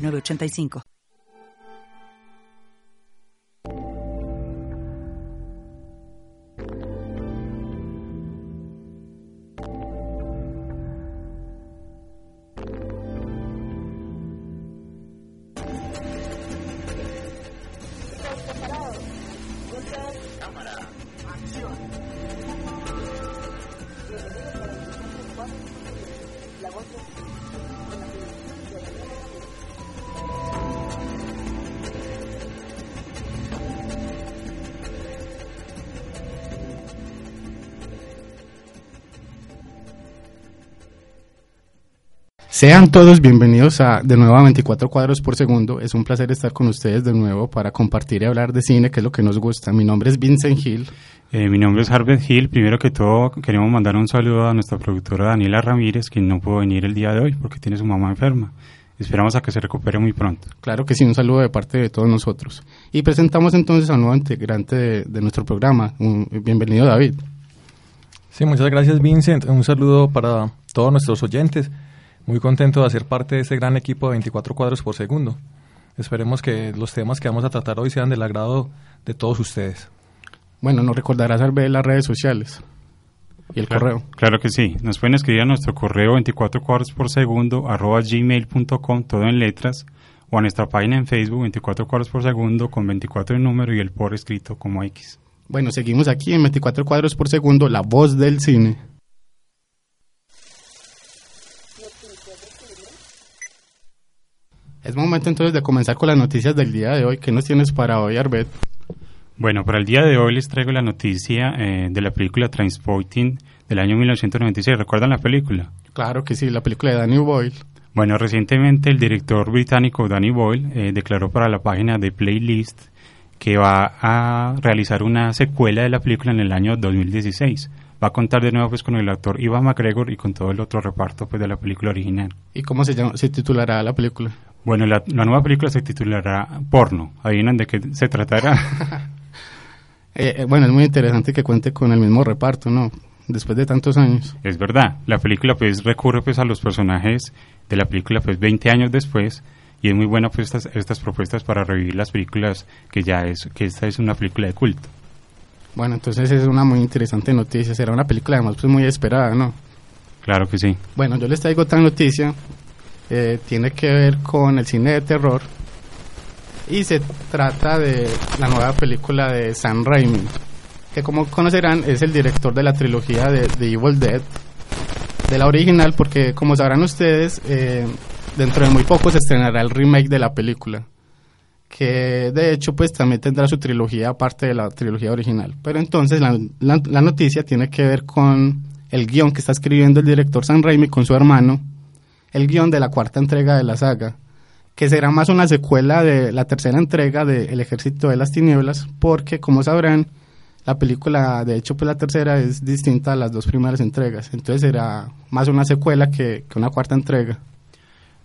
985. Sean todos bienvenidos a de nuevo a 24 cuadros por segundo. Es un placer estar con ustedes de nuevo para compartir y hablar de cine, que es lo que nos gusta. Mi nombre es Vincent Hill. Eh, mi nombre es Harvey Hill. Primero que todo, queremos mandar un saludo a nuestra productora Daniela Ramírez, quien no pudo venir el día de hoy porque tiene su mamá enferma. Esperamos a que se recupere muy pronto. Claro que sí, un saludo de parte de todos nosotros. Y presentamos entonces a un nuevo integrante de, nuestro programa. bienvenido, David. Sí, muchas gracias, Vincent. Un saludo para todos nuestros oyentes muy contento de hacer parte de este gran equipo de 24 cuadros por segundo. Esperemos que los temas que vamos a tratar hoy sean del agrado de todos ustedes. Bueno, nos recordarás al ver las redes sociales y el correo. Claro que sí. Nos pueden escribir a nuestro correo 24 cuadros por segundo arroba gmail.com, todo en letras, o a nuestra página en Facebook 24 cuadros por segundo con 24 en número y el por escrito como X. Bueno, seguimos aquí en 24 cuadros por segundo, la voz del cine. Es momento entonces de comenzar con las noticias del día de hoy. ¿Qué nos tienes para hoy, Arbet? Bueno, para el día de hoy les traigo la noticia eh, de la película Transporting del año 1996. ¿Recuerdan la película? Claro que sí, la película de Danny Boyle. Bueno, recientemente el director británico Danny Boyle eh, declaró para la página de Playlist que va a realizar una secuela de la película en el año 2016 va a contar de nuevo pues con el actor Ivan McGregor y con todo el otro reparto pues de la película original. ¿Y cómo se llama, se titulará la película? Bueno, la, nueva película se titulará Porno. ¿Adivinan de qué se tratará? Eh, eh, bueno, es muy interesante que cuente con el mismo reparto, ¿no? Después de tantos años. Es verdad. La película pues recurre pues a los personajes de la película pues 20 años después y es muy buena pues estas, estas propuestas para revivir las películas que ya es que esta es una película de culto. Bueno, entonces es una muy interesante noticia. Será una película además pues muy esperada, ¿no? Claro que sí. Bueno, yo les traigo otra noticia eh, tiene que ver con el cine de terror y se trata de la nueva película de Sam Raimi, que como conocerán es el director de la trilogía de, Evil Dead, de la original, porque como sabrán ustedes, eh, dentro de muy poco se estrenará el remake de la película, que de hecho pues también tendrá su trilogía aparte de la trilogía original. Pero entonces la, la noticia tiene que ver con el guion que está escribiendo el director Sam Raimi con su hermano, el guion de la cuarta entrega de la saga, que será más una secuela de la tercera entrega de El Ejército de las Tinieblas, porque como sabrán, la película, de hecho, pues la tercera es distinta a las dos primeras entregas, entonces será más una secuela que, una cuarta entrega.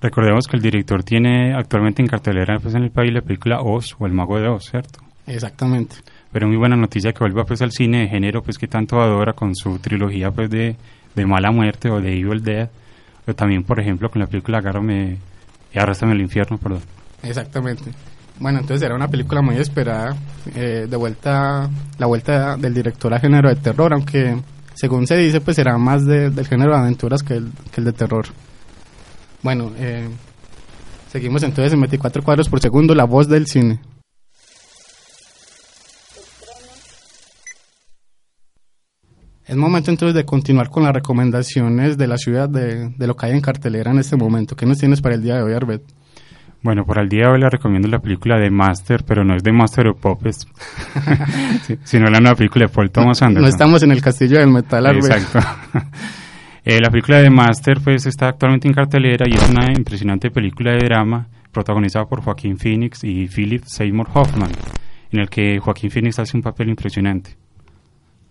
Recordemos que el director tiene actualmente en cartelera pues, en el país la película Oz o El Mago de Oz, ¿cierto? Exactamente. Pero muy buena noticia que vuelva pues al cine de género pues que tanto adora con su trilogía pues de, de Mala Muerte o de Evil Dead pero también, por ejemplo, con la película Agárrame y Arrastrame el infierno, perdón. Exactamente. Bueno, entonces era una película muy esperada, eh, de vuelta, la vuelta del director a género de terror, aunque según se dice, pues será más del género de aventuras que el, que el de terror. Bueno, eh, seguimos entonces en 24 cuadros por segundo, la voz del cine. Es momento entonces de continuar con las recomendaciones de la ciudad de, lo que hay en cartelera en este momento. ¿Qué nos tienes para el día de hoy, Arbet? Bueno, para el día de hoy le recomiendo la película de Master, pero no es de Master of Puppets, sino la nueva película de Paul Thomas Anderson. No estamos en el castillo del metal, Arbet. Exacto. Eh, la película de Master pues está actualmente en cartelera y es una impresionante película de drama protagonizada por Joaquín Phoenix y Philip Seymour Hoffman, en el que Joaquín Phoenix hace un papel impresionante.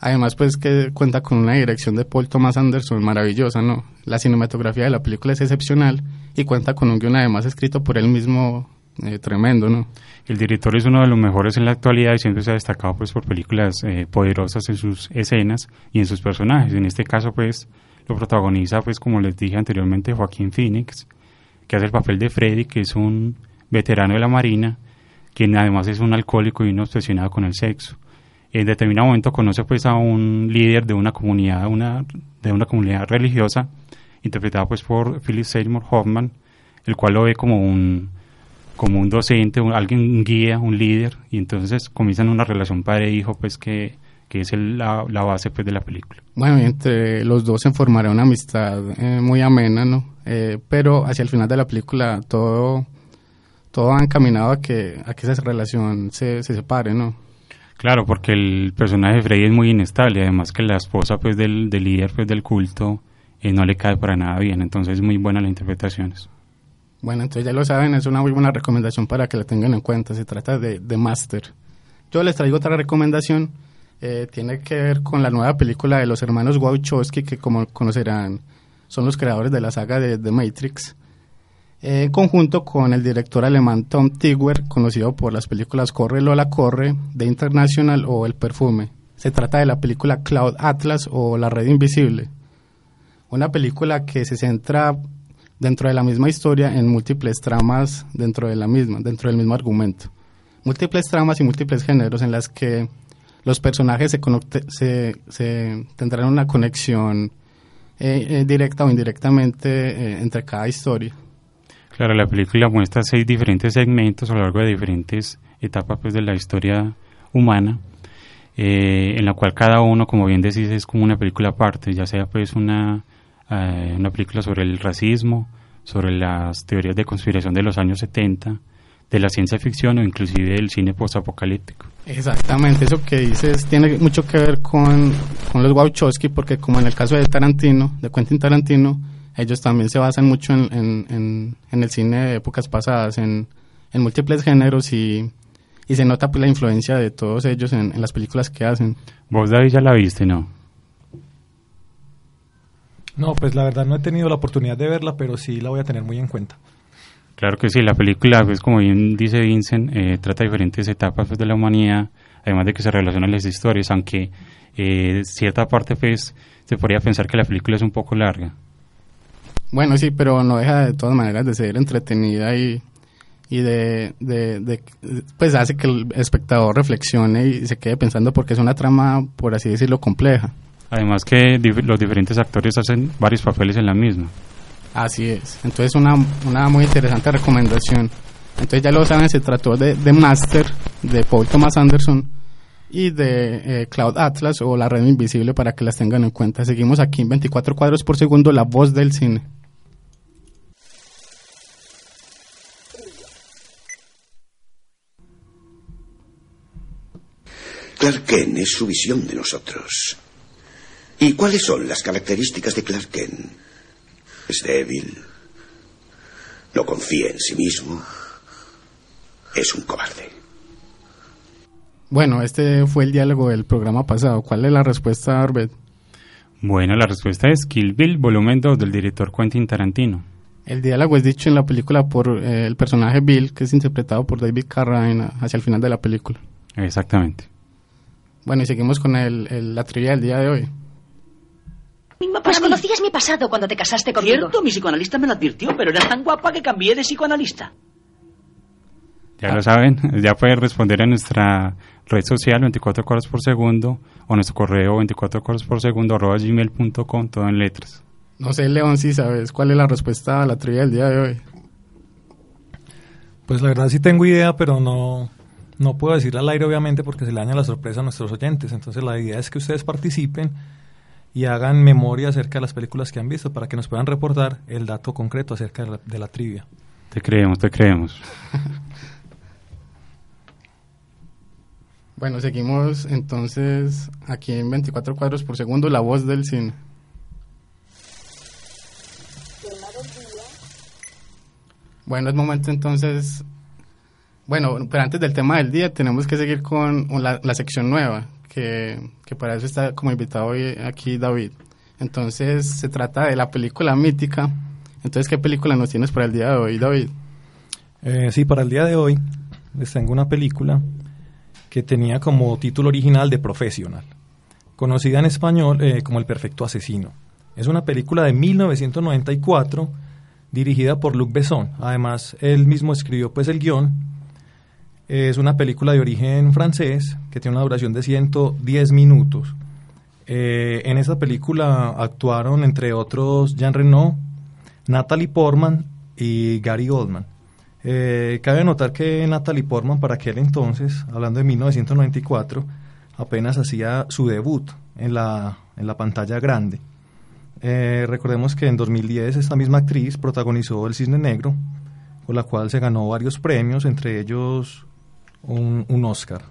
Además, pues que cuenta con una dirección de Paul Thomas Anderson maravillosa, ¿no? La cinematografía de la película es excepcional y cuenta con un guion además escrito por él mismo eh, tremendo, ¿no? El director es uno de los mejores en la actualidad y siempre se ha destacado pues por películas eh, poderosas en sus escenas y en sus personajes. En este caso, pues, lo protagoniza, pues, como les dije anteriormente, Joaquín Phoenix, que hace el papel de Freddy, que es un veterano de la Marina, quien además es un alcohólico y un obsesionado con el sexo en determinado momento conoce pues a un líder de una comunidad, una, de una comunidad religiosa, interpretado pues por Philip Seymour Hoffman, el cual lo ve como un como un docente, alguien, un guía, un líder, y entonces comienzan una relación padre-hijo pues que, que es la, la, base pues de la película. Bueno, entre los dos se formará una amistad eh, muy amena, ¿no? Eh, pero hacia el final de la película todo todo ha encaminado a que, a que esa relación se, se separe, ¿no? Claro, porque el personaje de Freddy es muy inestable, además que la esposa pues del, líder pues del culto eh, no le cae para nada bien, entonces es muy buena las interpretaciones. Bueno, entonces ya lo saben, es una muy buena recomendación para que la tengan en cuenta, se trata de, de Master. Yo les traigo otra recomendación, eh, tiene que ver con la nueva película de los hermanos Wachowski, que como conocerán son los creadores de la saga de The Matrix en conjunto con el director alemán Tom Tigwer, conocido por las películas Corre Lola Corre, The International o El Perfume. Se trata de la película Cloud Atlas o La Red Invisible, una película que se centra dentro de la misma historia en múltiples tramas dentro de la misma, dentro del mismo argumento. Múltiples tramas y múltiples géneros en las que los personajes se, se, tendrán una conexión eh, eh, directa o indirectamente eh, entre cada historia. Claro, la película muestra seis diferentes segmentos a lo largo de diferentes etapas pues, de la historia humana, eh, en la cual cada uno, como bien decís, es como una película aparte, ya sea pues una, eh, una película sobre el racismo, sobre las teorías de conspiración de los años 70, de la ciencia ficción o inclusive del cine postapocalíptico. Exactamente, eso que dices tiene mucho que ver con, con los Wachowski, porque como en el caso de Tarantino, de Quentin Tarantino, ellos también se basan mucho en, en, en, el cine de épocas pasadas, en, múltiples géneros y, y, se nota pues la influencia de todos ellos en, las películas que hacen. ¿Vos, David, ya la viste, no? No, pues la verdad no he tenido la oportunidad de verla, pero sí la voy a tener muy en cuenta. Claro que sí, la película, pues como bien dice Vincent, eh, trata diferentes etapas pues, de la humanidad, además de que se relacionan las historias, aunque eh, cierta parte pues se podría pensar que la película es un poco larga. Bueno, sí, pero no deja de todas maneras de ser entretenida y, y de, de, pues hace que el espectador reflexione y se quede pensando porque es una trama, por así decirlo, compleja. Además que los diferentes actores hacen varios papeles en la misma. Así es. Entonces una, una muy interesante recomendación. Entonces ya lo saben, se trató de, de Master, de Paul Thomas Anderson y de eh, Cloud Atlas o La Red Invisible para que las tengan en cuenta. Seguimos aquí en 24 cuadros por segundo, la voz del cine. Clark Kent es su visión de nosotros. ¿Y cuáles son las características de Clark Kent? Es débil. No confía en sí mismo. Es un cobarde. Bueno, este fue el diálogo del programa pasado. ¿Cuál es la respuesta, Arbet? Bueno, la respuesta es Kill Bill, volumen 2 del director Quentin Tarantino. El diálogo es dicho en la película por eh, el personaje Bill, que es interpretado por David Carradine hacia el final de la película. Exactamente. Bueno, y seguimos con el, la trivia del día de hoy. Pues conocías mi pasado cuando te casaste conmigo. Cierto, mi psicoanalista me lo advirtió, pero eras tan guapa que cambié de psicoanalista. Ya lo saben, ya pueden responder a nuestra red social 24 cuadros por segundo o nuestro correo 24 cuadros por segundo arroba gmail.com, todo en letras. No sé, León, si sabes cuál es la respuesta a la trivia del día de hoy. Pues la verdad sí tengo idea, pero no, no puedo decir al aire, obviamente, porque se le daña la sorpresa a nuestros oyentes. Entonces, la idea es que ustedes participen y hagan memoria acerca de las películas que han visto para que nos puedan reportar el dato concreto acerca de la, trivia. Te creemos, te creemos. bueno, seguimos entonces aquí en 24 cuadros por segundo, la voz del cine. Bueno, es momento entonces... Bueno, pero antes del tema del día tenemos que seguir con la, la sección nueva, que, para eso está como invitado hoy aquí David. Entonces se trata de la película mítica. Entonces, ¿qué película nos tienes para el día de hoy, David? Eh, sí, para el día de hoy les tengo una película que tenía como título original de Professional, conocida en español eh, como El Perfecto Asesino. Es una película de 1994 dirigida por Luc Besson. Además, él mismo escribió pues el guion. Es una película de origen francés que tiene una duración de 110 minutos. Eh, en esa película actuaron, entre otros, Jean Reno, Natalie Portman y Gary Oldman. Eh, cabe notar que Natalie Portman, para aquel entonces, hablando de 1994, apenas hacía su debut en la, en la pantalla grande. Eh, recordemos que en 2010 esta misma actriz protagonizó El Cisne Negro, con la cual se ganó varios premios, entre ellos un, un Oscar.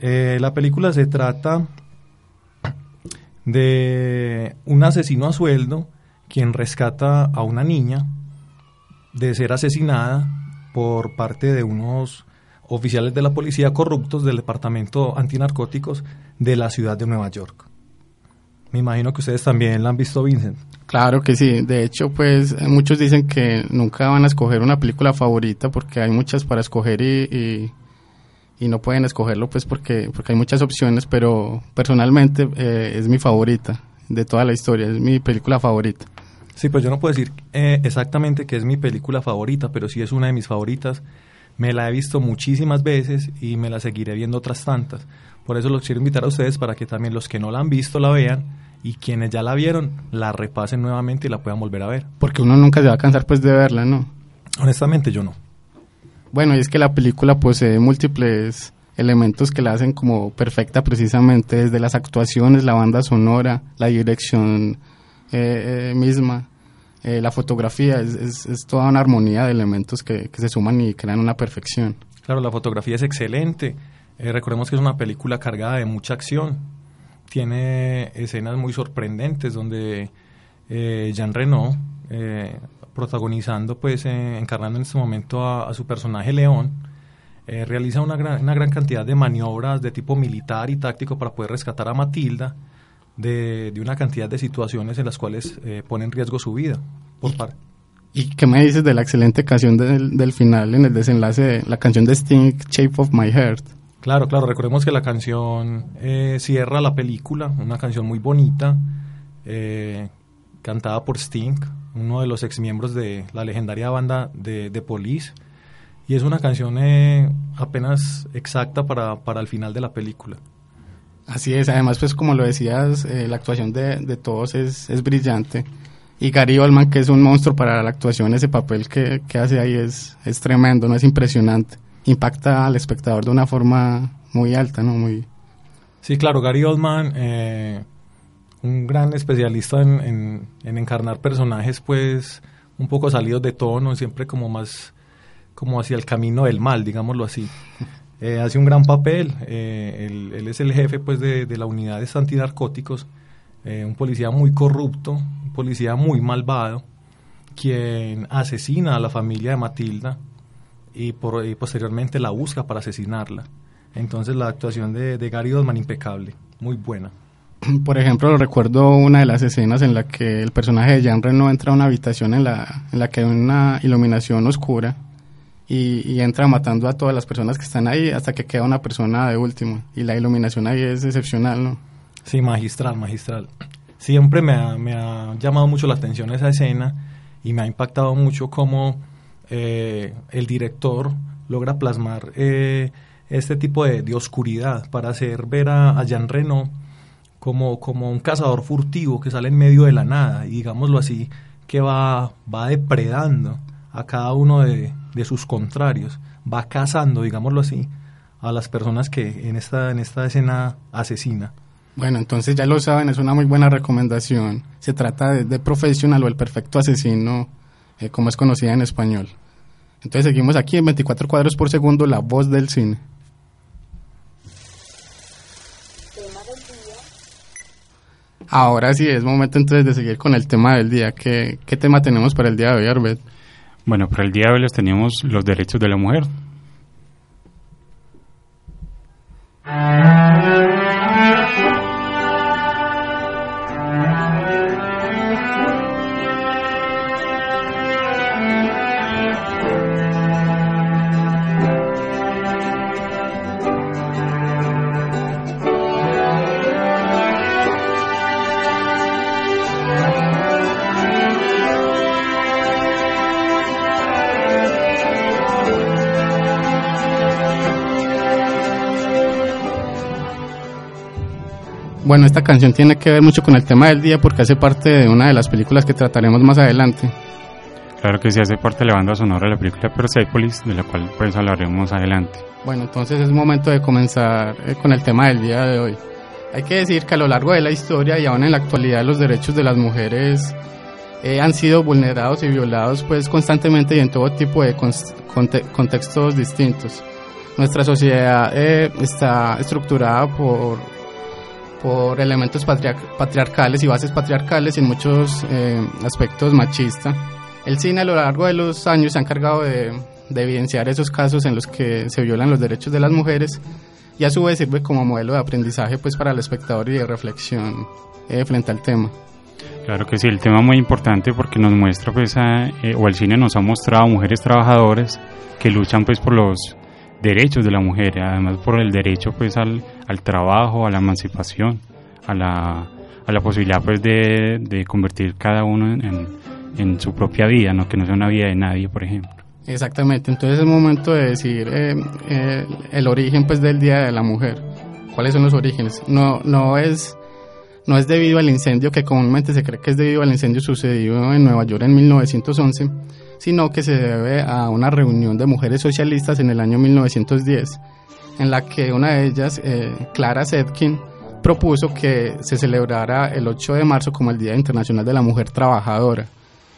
la película se trata de un asesino a sueldo quien rescata a una niña de ser asesinada por parte de unos oficiales de la policía corruptos del Departamento Antinarcóticos de la ciudad de Nueva York. Me imagino que ustedes también la han visto, Vincent. Claro que sí. De hecho, pues muchos dicen que nunca van a escoger una película favorita porque hay muchas para escoger y no pueden escogerlo pues porque, porque hay muchas opciones, pero personalmente eh, es mi favorita de toda la historia, es mi película favorita. Sí, pues yo no puedo decir eh, exactamente que es mi película favorita, pero sí es una de mis favoritas. Me la he visto muchísimas veces y me la seguiré viendo otras tantas. Por eso los quiero invitar a ustedes para que también los que no la han visto la vean y quienes ya la vieron la repasen nuevamente y la puedan volver a ver. Porque uno nunca se va a cansar pues de verla, ¿no? Honestamente yo no. Bueno, y es que la película posee múltiples elementos que la hacen como perfecta precisamente, desde las actuaciones, la banda sonora, la dirección eh, eh, misma, eh, la fotografía, es, toda una armonía de elementos que, se suman y crean una perfección. Claro, la fotografía es excelente. recordemos que es una película cargada de mucha acción. Tiene escenas muy sorprendentes donde Jean Reno protagonizando, pues eh, encarnando en este momento a, su personaje León, eh, realiza una gran, una gran cantidad de maniobras de tipo militar y táctico para poder rescatar a Matilda de, de una cantidad de situaciones en las cuales eh, pone en riesgo su vida. Por ¿Y, ¿Y qué me dices de la excelente canción del, del final en el desenlace, de la canción de Sting, Shape of My Heart? Claro, claro, recordemos que la canción cierra la película, una canción muy bonita, cantada por Sting, uno de los exmiembros de la legendaria banda de, de Police. Y es una canción eh, apenas exacta para, para el final de la película. Así es, además pues como lo decías, eh, la actuación de, de todos es, es, brillante. Y Gary Oldman, que es un monstruo para la actuación, ese papel que, que hace ahí es, es tremendo, no es impresionante. Impacta al espectador de una forma muy alta, ¿no? Muy... Sí, claro, Gary Oldman eh, un gran especialista en, encarnar personajes pues un poco salidos de tono, siempre como más como hacia el camino del mal, digámoslo así. Eh, hace un gran papel, eh, él, es el jefe pues de, de la unidad de antinarcóticos, eh, un policía muy corrupto, un policía muy malvado, quien asesina a la familia de Matilda y, por, posteriormente la busca para asesinarla. Entonces la actuación de, de Gary Oldman impecable, muy buena. por ejemplo, recuerdo una de las escenas en la que el personaje de Jean Reno entra a una habitación en la, en la que hay una iluminación oscura y, entra matando a todas las personas que están ahí hasta que queda una persona de último. Y la iluminación ahí es excepcional, ¿no? Sí, magistral, magistral. Siempre me ha, me ha llamado mucho la atención esa escena y me ha impactado mucho cómo eh, el director logra plasmar eh, este tipo de, de, oscuridad para hacer ver a, a Jean Reno como, como un cazador furtivo que sale en medio de la nada y digámoslo así, que va, va depredando a cada uno de, de sus contrarios, va cazando, digámoslo así, a las personas que en esta, en esta escena asesina. Bueno, entonces ya lo saben, es una muy buena recomendación. Se trata de, de Profesional o El Perfecto Asesino, eh, como es conocida en español. Entonces seguimos aquí en 24 cuadros por segundo, la voz del cine. Ahora sí, es momento entonces de seguir con el tema del día. ¿Qué, qué tema tenemos para el día de hoy, Arbet? Bueno, para el día de hoy les teníamos los derechos de la mujer. Bueno, esta canción tiene que ver mucho con el tema del día porque hace parte de una de las películas que trataremos más adelante. Claro que sí hace parte de la banda sonora de la película Persepolis, de la cual pues hablaremos adelante. Bueno, entonces es momento de comenzar eh, con el tema del día de hoy. Hay que decir que a lo largo de la historia y aún en la actualidad los derechos de las mujeres eh, han sido vulnerados y violados pues constantemente y en todo tipo de contextos distintos. Nuestra sociedad eh, está estructurada por por elementos patriarcales y bases patriarcales y en muchos eh, aspectos machistas. El cine a lo largo de los años se ha encargado de, evidenciar esos casos en los que se violan los derechos de las mujeres y a su vez sirve como modelo de aprendizaje pues para el espectador y de reflexión eh, frente al tema. Claro que sí, el tema es muy importante porque nos muestra pues eh, o el cine nos ha mostrado mujeres trabajadoras que luchan pues por los derechos de la mujer, además por el derecho pues al, al trabajo, a la emancipación, a la, a la posibilidad pues de, de convertir cada uno en, en, su propia vida, no que no sea una vida de nadie, por ejemplo. Exactamente, entonces es momento de decir eh, eh, el origen pues del Día de la Mujer. ¿Cuáles son los orígenes? No, no es no es debido al incendio que comúnmente se cree que es debido al incendio sucedido en Nueva York en 1911, sino que se debe a una reunión de mujeres socialistas en el año 1910, en la que una de ellas, eh, Clara Zetkin, propuso que se celebrara el 8 de marzo como el Día Internacional de la Mujer Trabajadora.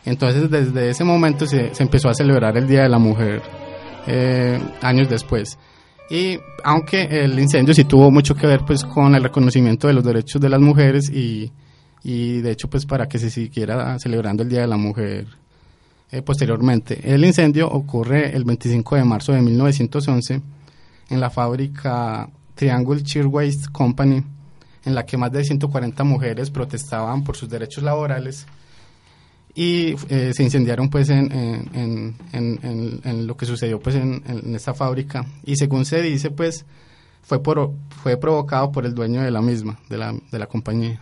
Entonces, desde ese momento se, empezó a celebrar el Día de la Mujer eh, años después. Y aunque el incendio sí tuvo mucho que ver pues con el reconocimiento de los derechos de las mujeres y, y de hecho pues para que se siguiera celebrando el Día de la Mujer eh, posteriormente. El incendio ocurre el 25 de marzo de 1911 en la fábrica Triangle Shirtwaist Company, en la que más de 140 mujeres protestaban por sus derechos laborales y eh, se incendiaron pues en, lo que sucedió pues en, esta fábrica y según se dice pues fue fue provocado por el dueño de la misma de la, de la compañía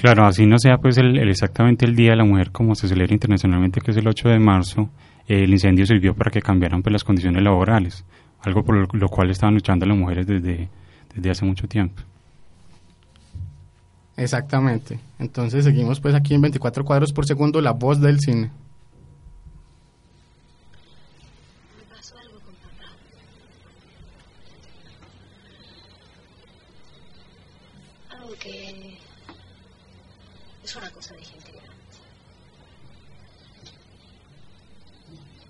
Claro, así no sea pues el, exactamente el Día de la Mujer como se celebra internacionalmente, que es el 8 de marzo, el incendio sirvió para que cambiaran pues las condiciones laborales, algo por lo, cual estaban luchando las mujeres desde, desde hace mucho tiempo. Exactamente. Entonces seguimos pues aquí en 24 cuadros por segundo, la voz del cine. Es una cosa de gente grande.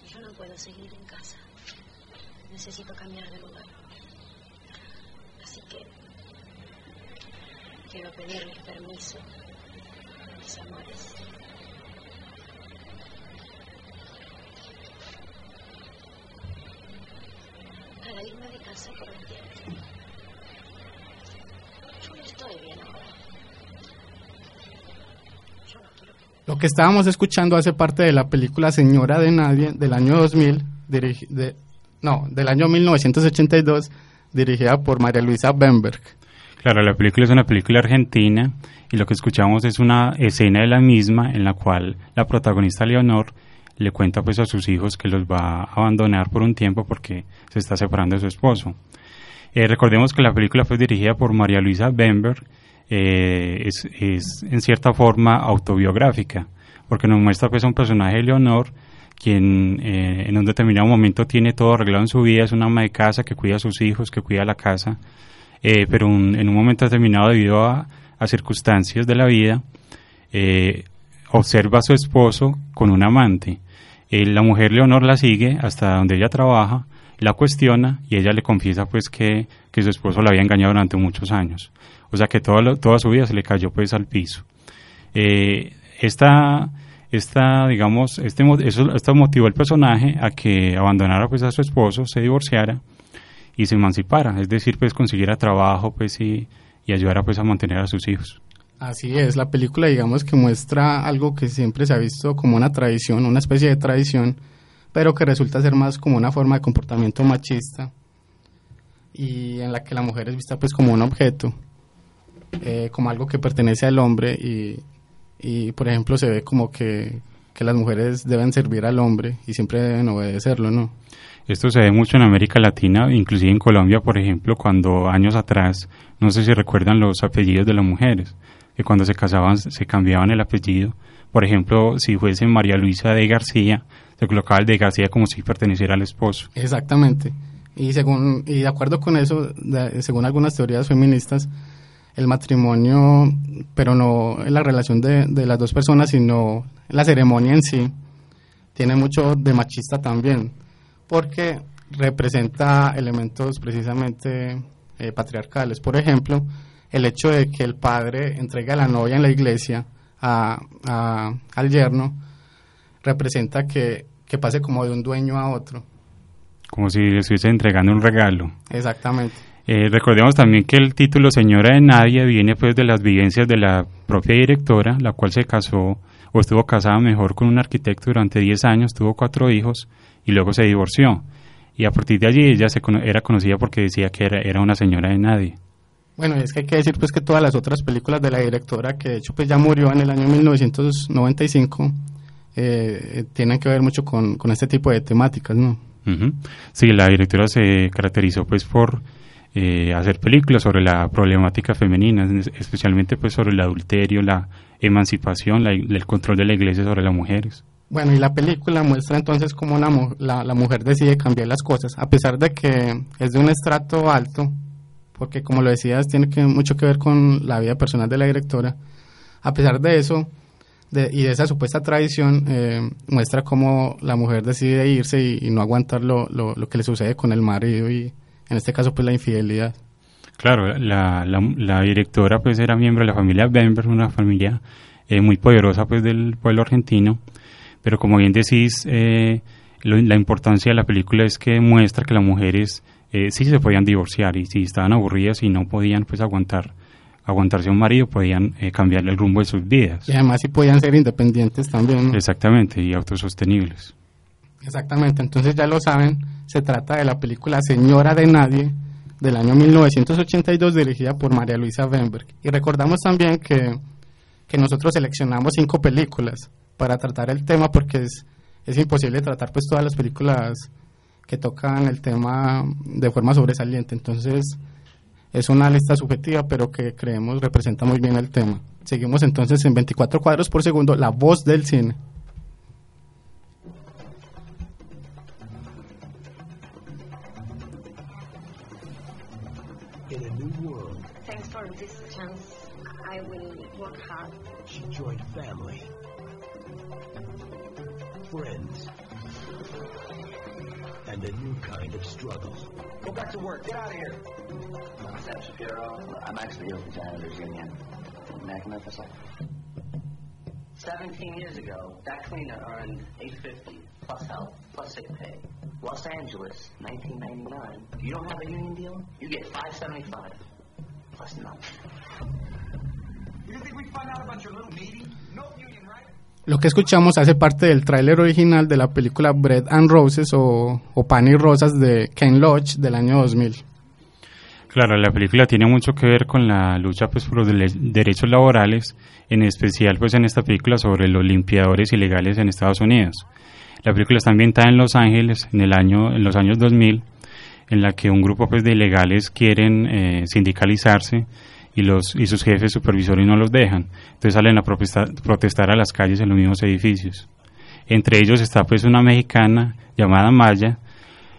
Yo no puedo seguir en casa. Necesito cambiar de lugar. Así que quiero pedirles permiso a mis amores. Para irme de casa por un tiempo. Yo no estoy bien ahora. Lo que estábamos escuchando hace parte de la película Señora de Nadie del año 2000, de, no, del año 1982, dirigida por María Luisa Bemberg. Claro, la película es una película argentina y lo que escuchamos es una escena de la misma en la cual la protagonista Leonor le cuenta pues a sus hijos que los va a abandonar por un tiempo porque se está separando de su esposo. Eh, recordemos que la película fue dirigida por María Luisa Bemberg eh, es, es, en cierta forma autobiográfica, porque nos muestra pues a un personaje de Leonor, quien eh, en un determinado momento tiene todo arreglado en su vida, es una ama de casa que cuida a sus hijos, que cuida la casa, eh, pero en un momento determinado debido a, circunstancias de la vida, observa a su esposo con un amante. la mujer Leonor la sigue hasta donde ella trabaja, la cuestiona y ella le confiesa pues que, que su esposo la había engañado durante muchos años. O sea que toda, toda su vida se le cayó pues al piso. Eh, esta, esta, digamos, este, eso, esto motivó al personaje a que abandonara pues a su esposo, se divorciara y se emancipara, es decir, pues consiguiera trabajo pues y, y ayudara pues a mantener a sus hijos. Así es, la película digamos que muestra algo que siempre se ha visto como una tradición, una especie de tradición, pero que resulta ser más como una forma de comportamiento machista y en la que la mujer es vista pues como un objeto, eh, como algo que pertenece al hombre y, y, por ejemplo se ve como que, que las mujeres deben servir al hombre y siempre deben obedecerlo, ¿no? Esto se ve mucho en América Latina, inclusive en Colombia, por ejemplo, cuando años atrás, no sé si recuerdan los apellidos de las mujeres, que cuando se casaban se cambiaban el apellido. Por ejemplo, si fuese María Luisa de García, se colocaba el de García como si perteneciera al esposo. Exactamente. Y según y de acuerdo con eso, de- según algunas teorías feministas, el matrimonio, pero no la relación de, de las dos personas, sino la ceremonia en sí, tiene mucho de machista también, porque representa elementos precisamente eh, patriarcales. Por ejemplo, el hecho de que el padre entregue a la novia en la iglesia a, a- al yerno representa que, que pase como de un dueño a otro. como si le estuviese entregando un regalo. Exactamente. Eh, recordemos también que el título Señora de Nadie viene pues de las vivencias de la propia directora, la cual se casó o estuvo casada mejor con un arquitecto durante 10 años, tuvo cuatro hijos y luego se divorció. Y a partir de allí ella se cono- era conocida porque decía que era, era una señora de nadie. Bueno, es que hay que decir pues que todas las otras películas de la directora, que de hecho pues ya murió en el año 1995, eh, eh, tienen que ver mucho con, con este tipo de temáticas, ¿no? Sí, la directora se caracterizó pues por eh, hacer películas sobre la problemática femenina, es- especialmente pues sobre el adulterio, la emancipación, el control de la iglesia sobre las mujeres. Bueno, y la película muestra entonces cómo la, la, la mujer decide cambiar las cosas, a pesar de que es de un estrato alto, porque como lo decías, tiene que, mucho que ver con la vida personal de la directora. A pesar de eso, de- y de esa supuesta tradición, eh, muestra cómo la mujer decide irse y, y no aguantar lo, lo, lo que le sucede con el marido y en este caso pues la infidelidad. Claro, la, la, la directora pues era miembro de la familia Bember, una familia eh, muy poderosa pues del pueblo argentino, pero como bien decís, eh, lo- la importancia de la película es que muestra que las mujeres eh, sí se podían divorciar y si estaban aburridas y no podían pues aguantar aguantarse a un marido, podían eh, cambiarle el rumbo de sus vidas. Y además sí podían ser independientes también. ¿no? Exactamente, y autosostenibles. Exactamente, entonces ya lo saben, se trata de la película Señora de Nadie del año 1982 dirigida por María Luisa Wemberg. Y recordamos también que, que nosotros seleccionamos cinco películas para tratar el tema porque es, es imposible tratar pues todas las películas que tocan el tema de forma sobresaliente. Entonces es una lista subjetiva pero que creemos representa muy bien el tema. Seguimos entonces en 24 cuadros por segundo, la voz del cine. Go back to work. Get out of here. I'm Sam Shapiro. I'm actually here with the janitors union. American FSI. Seventeen years ago, that cleaner earned eight fifty plus health plus sick pay. Los Angeles, 1999. You don't have a union deal? You get five seventy five plus nothing. You think we find out about your little meeting? No union, right? Lo que escuchamos hace parte del tráiler original de la película Bread and Roses o, Pan y Rosas de Ken Loach del año 2000. Claro, la película tiene mucho que ver con la lucha pues, por los derechos laborales, en especial pues en esta película sobre los limpiadores ilegales en Estados Unidos. La película está ambientada en Los Ángeles en el año en los años 2000, en la que un grupo pues de ilegales quieren eh, sindicalizarse y los y sus jefes supervisores no los dejan. Entonces salen a protestar, a las calles en los mismos edificios. Entre ellos está pues una mexicana llamada Maya,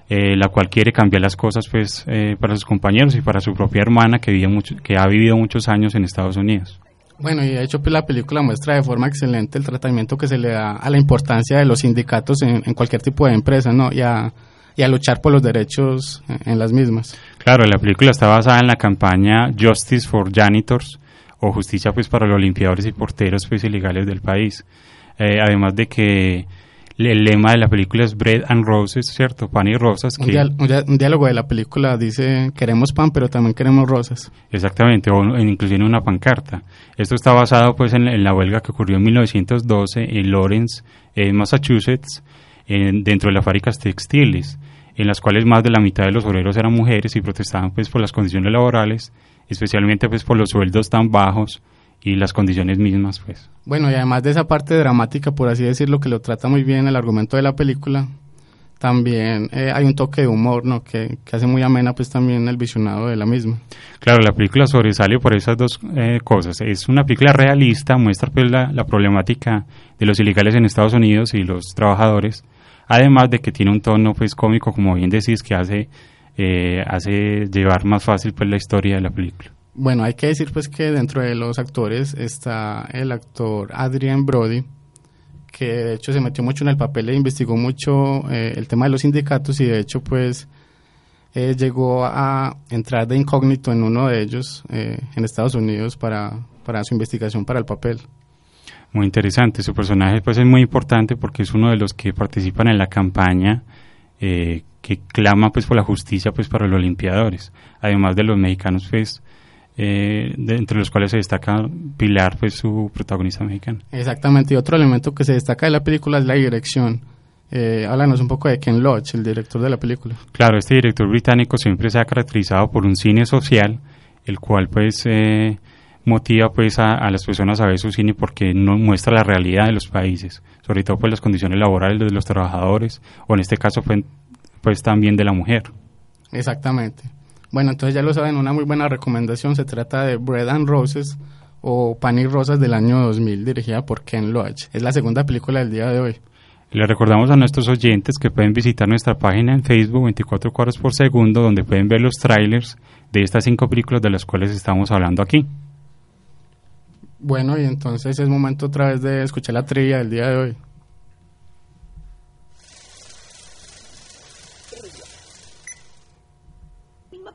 eh, la cual quiere cambiar las cosas pues eh, para sus compañeros y para su propia hermana que, vive mucho, que ha vivido muchos años en Estados Unidos. Bueno, y de hecho pues la película muestra de forma excelente el tratamiento que se le da a la importancia de los sindicatos en, cualquier tipo de empresa, ¿no? Y a, y a luchar por los derechos en las mismas. Claro, la película está basada en la campaña Justice for Janitors o Justicia pues para los limpiadores y porteros pues ilegales del país. Eh, además de que el lema de la película es Bread and Roses, ¿cierto? Pan y rosas. Un, Que, un diálogo de la película dice, queremos pan, pero también queremos rosas. Exactamente, o en- inclusive en una pancarta. Esto está basado pues en, en la huelga que ocurrió en 1912 en Lawrence, en Massachusetts, en- dentro de las fábricas textiles, en las cuales más de la mitad de los obreros eran mujeres y protestaban pues por las condiciones laborales, especialmente pues por los sueldos tan bajos y las condiciones mismas pues. Bueno, y además de esa parte dramática, por así decirlo, que lo trata muy bien el argumento de la película, también eh, hay un toque de humor, ¿no? Que, que hace muy amena pues también el visionado de la misma. Claro, la película sobresale por esas dos eh, cosas. Es una película realista, muestra pues la, la problemática de los ilegales en Estados Unidos y los trabajadores, además de que tiene un tono pues cómico, como bien decís, que hace, eh, hace llevar más fácil pues la historia de la película. Bueno, hay que decir pues que dentro de los actores está el actor Adrian Brody, que de hecho se metió mucho en el papel e investigó mucho eh, el tema de los sindicatos y de hecho pues eh, llegó a entrar de incógnito en uno de ellos eh, en Estados Unidos para, para su investigación para el papel. Muy interesante, su personaje pues es muy importante porque es uno de los que participan en la campaña eh, que clama pues por la justicia pues para los limpiadores, además de los mexicanos pues eh, de- entre los cuales se destaca Pilar pues su protagonista mexicana. Exactamente, y otro elemento que se destaca de la película es la dirección. Eh, háblanos un poco de Ken Loach, el director de la película. Claro, este director británico siempre se ha caracterizado por un cine social, el cual pues eh, motiva pues a, a las personas a ver su cine porque no muestra la realidad de los países, sobre todo pues las condiciones laborales de los trabajadores o en este caso pues, pues también de la mujer. Exactamente. Bueno, entonces ya lo saben, una muy buena recomendación se trata de Bread and Roses o Pan y Rosas del año 2000, dirigida por Ken Loach. Es la segunda película del día de hoy. Les recordamos a nuestros oyentes que pueden visitar nuestra página en Facebook 24 cuadros por segundo donde pueden ver los trailers de estas cinco películas de las cuales estamos hablando aquí. Bueno, y entonces es momento otra vez de escuchar la trivia del día de hoy.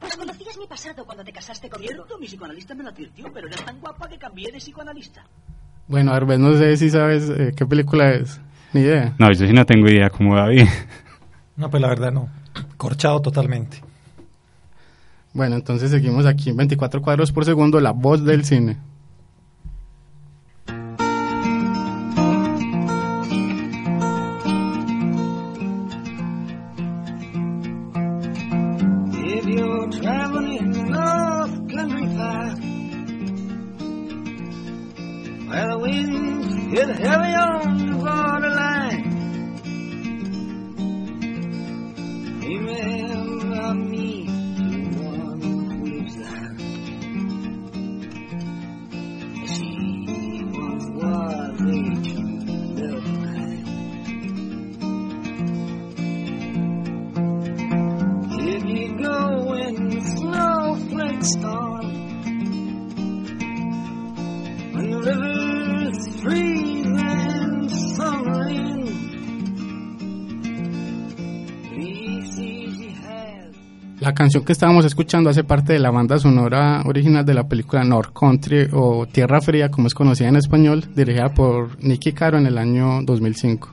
Pues conocías mi pasado cuando te casaste conmigo. Cierto, mi psicoanalista me lo advirtió, pero eres tan guapa que cambié de psicoanalista. Bueno, Arbel, no sé si sabes eh, qué película es. Ni idea. No, yo sí no tengo idea como David. No, pues la verdad no. Corchado totalmente. Bueno, entonces seguimos aquí en 24 cuadros por segundo, la voz del cine. You're traveling North Country Path, where the winds hit heavy on the borderline, canción que estábamos escuchando hace parte de la banda sonora original de la película North Country o Tierra Fría, como es conocida en español, dirigida por Nicky Caro en el año 2005.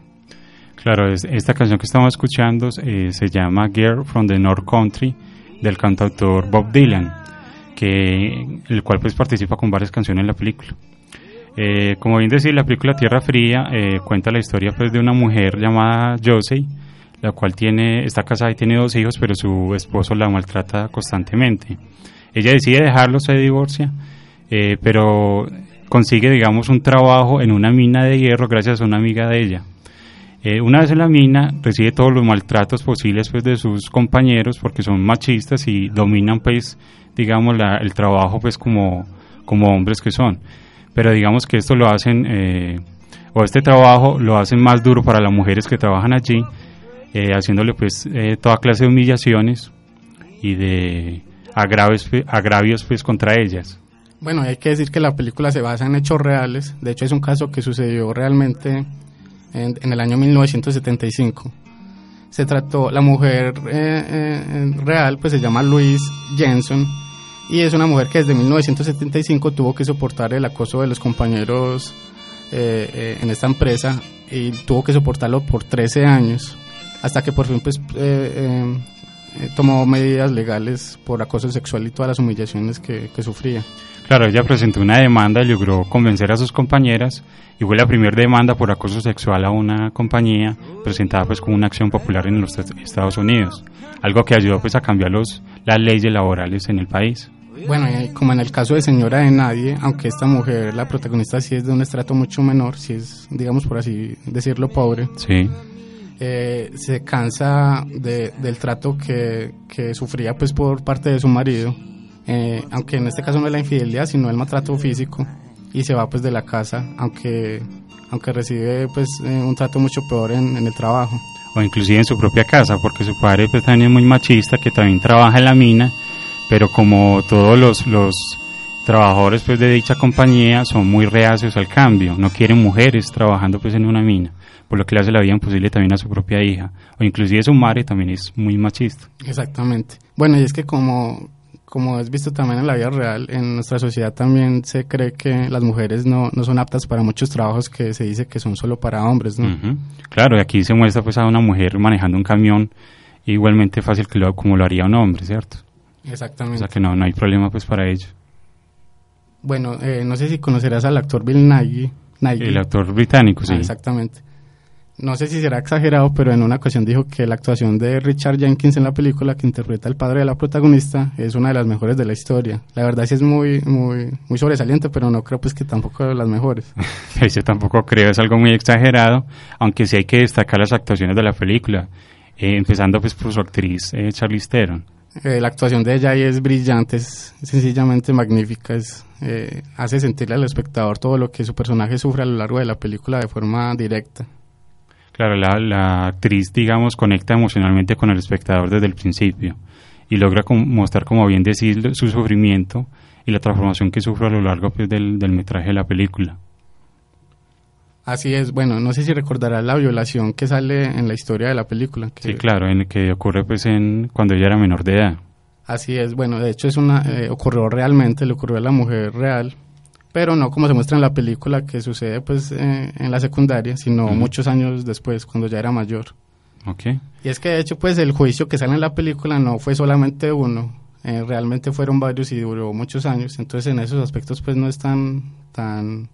Claro, es- esta canción que estamos escuchando eh, se llama Girl from the North Country del cantautor Bob Dylan, que el cual pues participa con varias canciones en la película. Eh, como bien decir, la película Tierra Fría eh, cuenta la historia pues de una mujer llamada Josie, la cual tiene está casada y tiene dos hijos, pero su esposo la maltrata constantemente. Ella decide dejarlo, se divorcia, eh, pero consigue, digamos, un trabajo en una mina de hierro gracias a una amiga de ella. Eh, una vez en la mina, recibe todos los maltratos posibles pues, de sus compañeros porque son machistas y dominan, pues, digamos, el trabajo pues como, como hombres que son. Pero digamos que esto lo hacen, eh, o este trabajo lo hacen más duro para las mujeres que trabajan allí, eh, haciéndole pues eh, toda clase de humillaciones y de agravios, agravios pues contra ellas. Bueno, hay que decir que la película se basa en hechos reales. De hecho, es un caso que sucedió realmente en, en el año 1975. Se trató, la mujer eh, eh, real, pues se llama Louise Jensen, y es una mujer que desde 1975 tuvo que soportar el acoso de los compañeros eh, eh, en esta empresa y tuvo que soportarlo por 13 años hasta que por fin pues eh, eh, eh, tomó medidas legales por acoso sexual y todas las humillaciones que, que sufría. Claro, ella presentó una demanda y logró convencer a sus compañeras y fue la primera demanda por acoso sexual a una compañía presentada pues como una acción popular en los est- Estados Unidos, algo que ayudó pues a cambiar los, las leyes laborales en el país. Bueno, como en el caso de Señora de Nadie, aunque esta mujer, la protagonista, sí es de un estrato mucho menor, sí es, digamos por así decirlo, pobre, Sí, eh, se cansa de- del trato que, que sufría pues por parte de su marido, eh, aunque en este caso no es la infidelidad, sino el maltrato físico, y se va pues de la casa, aunque, aunque recibe pues eh, un trato mucho peor en, en el trabajo. o inclusive en su propia casa, porque su padre pues también es muy machista, que también trabaja en la mina, pero como todos los, los trabajadores pues de dicha compañía son muy reacios al cambio, no quieren mujeres trabajando pues en una mina, por lo que le hace la vida imposible también a su propia hija, o inclusive su madre también es muy machista. Exactamente. Bueno, y es que como, como es visto también en la vida real, en nuestra sociedad también se cree que las mujeres no, no son aptas para muchos trabajos que se dice que son solo para hombres, ¿no? Claro, y aquí se muestra pues a una mujer manejando un camión igualmente fácil que lo, como lo haría un hombre, ¿cierto? O Exactamente. sea que no, no hay problema pues para ello. Bueno, eh, no sé si conocerás al actor Bill Nighy. Nighy. El actor británico, sí. Ah, exactamente. No sé si será exagerado, pero en una ocasión dijo que la actuación de Richard Jenkins en la película que interpreta al padre de la protagonista es una de las mejores de la historia. La verdad sí es muy muy muy sobresaliente, pero no creo pues que tampoco de las mejores. Yo tampoco creo, es algo muy exagerado, aunque sí hay que destacar las actuaciones de la película, eh, empezando pues por su actriz eh, Charlize Theron. Eh, la actuación de ella ahí es brillante, es sencillamente magnífica, es, eh, hace sentirle al espectador todo lo que su personaje sufre a lo largo de la película de forma directa. Claro, la, la actriz, digamos, conecta emocionalmente con el espectador desde el principio y logra como- mostrar, como bien decir, su sufrimiento y la transformación que sufre a lo largo pues, del, del metraje de la película. Así es, bueno, no sé si recordarás la violación que sale en la historia de la película. Que, Sí, claro, en que ocurre pues en cuando ella era menor de edad. Así es, bueno, de hecho es una eh, ocurrió realmente, le ocurrió a la mujer real, pero no como se muestra en la película que sucede pues eh, en la secundaria, sino muchos años después, cuando ya era mayor. ¿Ok? Y es que de hecho pues el juicio que sale en la película no fue solamente uno, eh, realmente fueron varios y duró muchos años, entonces en esos aspectos pues no es tan tan,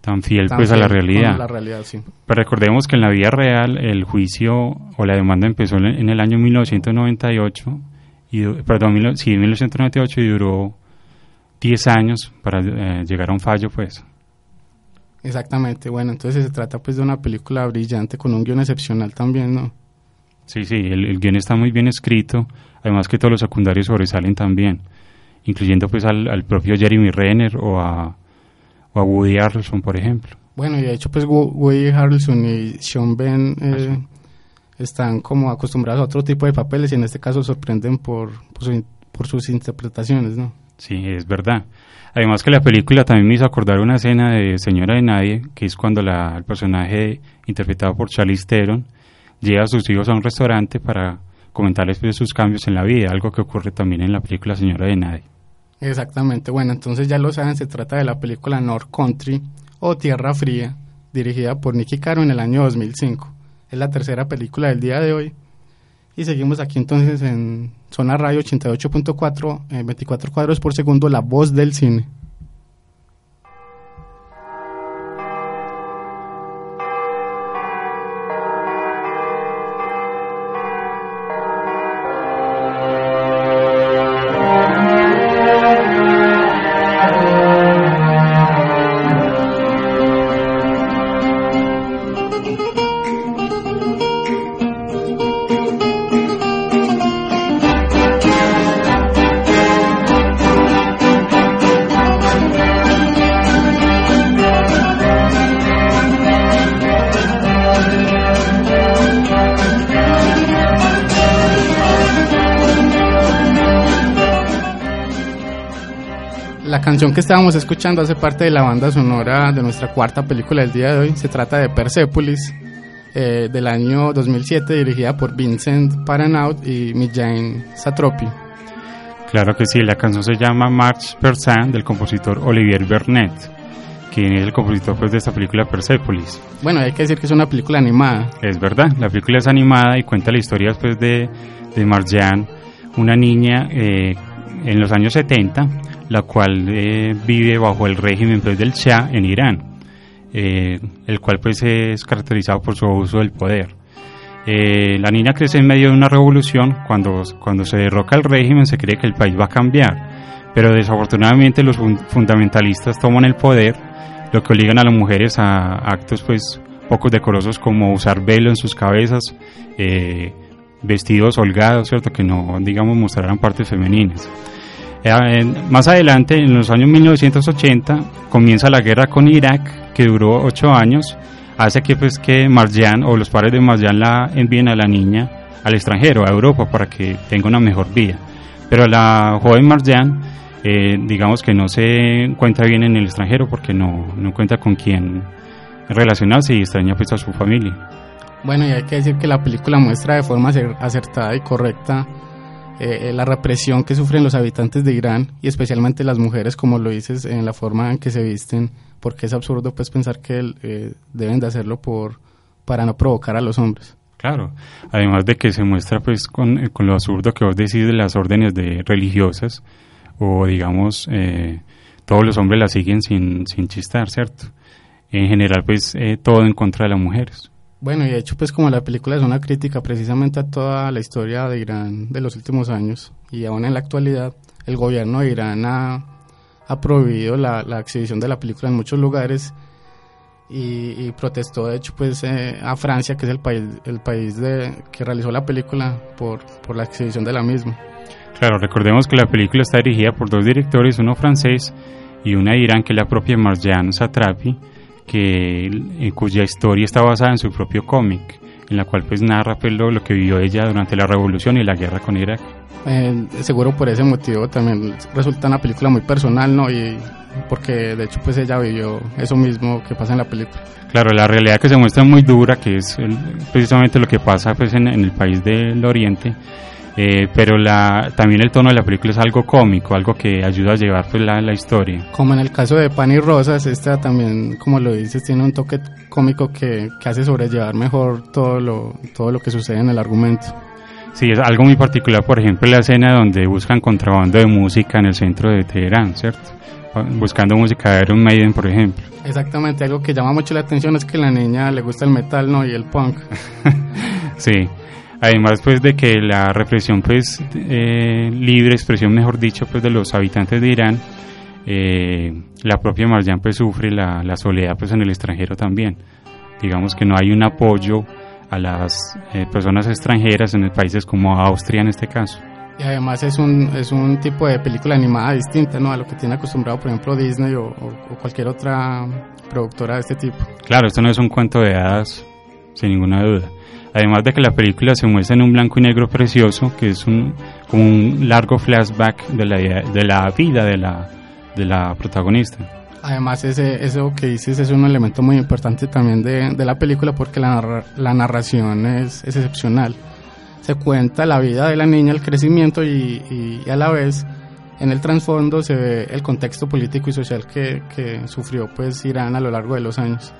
Tan fiel tan pues a la realidad. La realidad, sí. Pero recordemos que en la vida real el juicio o la demanda empezó en el año 1998, y, perdón, mil- sí, 1998 y duró 10 años para eh, llegar a un fallo, pues. Exactamente, bueno, entonces se trata pues de una película brillante con un guion excepcional también, ¿no? Sí, sí, el, el guion está muy bien escrito, además que todos los secundarios sobresalen también, incluyendo pues al, al propio Jeremy Renner o a, o a Woody Harrelson, por ejemplo. Bueno, y de hecho, pues Wo- Woody Harrelson y Sean Ben eh, están como acostumbrados a otro tipo de papeles y en este caso sorprenden por, por, su in- por sus interpretaciones, ¿no? Sí, es verdad. Además que la película también me hizo acordar una escena de Señora de Nadie, que es cuando la, el personaje interpretado por Charlize Theron lleva a sus hijos a un restaurante para comentarles pues, sus cambios en la vida, algo que ocurre también en la película Señora de Nadie. Exactamente, bueno, entonces ya lo saben, se trata de la película North Country o Tierra Fría, dirigida por Nicky Caro en el año 2005. Es la tercera película del día de hoy. Y seguimos aquí entonces en Zona Radio 88.4, eh, 24 cuadros por segundo, la voz del cine. Canción que estábamos escuchando hace parte de la banda sonora de nuestra cuarta película del día de hoy. Se trata de Persepolis, eh, del año 2007, dirigida por Vincent Paranaut y Mijain Satropi. Claro que sí, la canción se llama March Persan del compositor Olivier Bernet, quien es el compositor pues, de esta película Persepolis. Bueno, hay que decir que es una película animada. Es verdad, la película es animada y cuenta la historia pues, de, de Marjan, una niña eh, en los años 70, la cual eh, vive bajo el régimen pues, del Shah en Irán, eh, el cual pues es caracterizado por su abuso del poder. Eh, la niña crece en medio de una revolución, cuando, cuando se derroca el régimen se cree que el país va a cambiar, pero desafortunadamente los fun- fundamentalistas toman el poder, lo que obligan a las mujeres a actos pues poco decorosos como usar velo en sus cabezas, vestidos holgados, ¿cierto? Que no, digamos, mostraran partes femeninas. Eh, más adelante, en los años 1980, comienza la guerra con Irak, que duró ocho años, hace que, pues, que Marjan o los padres de Marjan la envíen a la niña al extranjero, a Europa, para que tenga una mejor vida. Pero la joven Marjan, eh, digamos que no se encuentra bien en el extranjero porque no, no encuentra con quién relacionarse y extraña pues a su familia. Bueno, y hay que decir que la película muestra de forma acer- acertada y correcta eh, eh, la represión que sufren los habitantes de Irán y especialmente las mujeres, como lo dices, en la forma en que se visten, porque es absurdo pues pensar que eh, deben de hacerlo por para no provocar a los hombres. Claro, además de que se muestra pues con, eh, con lo absurdo que vos decís de las órdenes de religiosas o digamos eh, todos los hombres la siguen sin, sin chistar, ¿cierto? En general pues eh, todo en contra de las mujeres. Bueno, y de hecho, pues como la película es una crítica precisamente a toda la historia de Irán de los últimos años y aún en la actualidad, el gobierno de Irán ha, ha prohibido la, la exhibición de la película en muchos lugares y, y protestó, de hecho, pues eh, a Francia, que es el país, el país de, que realizó la película por, por la exhibición de la misma. Claro, recordemos que la película está dirigida por dos directores, uno francés y una de Irán, que es la propia Marjan Satrapi, que, en cuya historia está basada en su propio cómic, en la cual pues narra pues, lo, lo que vivió ella durante la revolución y la guerra con Irak. Eh, seguro por ese motivo también resulta una película muy personal, ¿no? Y porque de hecho pues ella vivió eso mismo que pasa en la película. Claro, la realidad que se muestra muy dura, que es el- precisamente lo que pasa pues en, en el país del Oriente, eh, pero la, también el tono de la película es algo cómico, algo que ayuda a llevar pues la, la historia. Como en el caso de Pan y Rosas, esta también, como lo dices, tiene un toque cómico que, que hace sobrellevar mejor todo lo, todo lo que sucede en el argumento. Sí, es algo muy particular, por ejemplo, la escena donde buscan contrabando de música en el centro de Teherán, ¿cierto? Buscando música de Iron Maiden, por ejemplo. Exactamente, algo que llama mucho la atención es que a la niña le gusta el metal, ¿no? Y el punk. Sí. Además, pues, de que la represión, pues, eh, libre expresión, mejor dicho, pues, de los habitantes de Irán, eh, la propia Marjan, pues, sufre la, la soledad, pues, en el extranjero también. Digamos que no hay un apoyo a las eh, personas extranjeras en países como Austria, en este caso. Y además es un, es un tipo de película animada distinta, ¿no? A lo que tiene acostumbrado, por ejemplo, Disney o, o- o cualquier otra productora de este tipo. Claro, esto no es un cuento de hadas, sin ninguna duda. Además de que la película se muestra en un blanco y negro precioso, que es un, como un largo flashback de la, de la vida de la, de la protagonista. Además, ese, eso que dices es un elemento muy importante también de, de la película porque la, narra- la narración es, es excepcional. Se cuenta la vida de la niña, el crecimiento y, y- y a la vez en el trasfondo se ve el contexto político y social que, que sufrió pues Irán a lo largo de los años.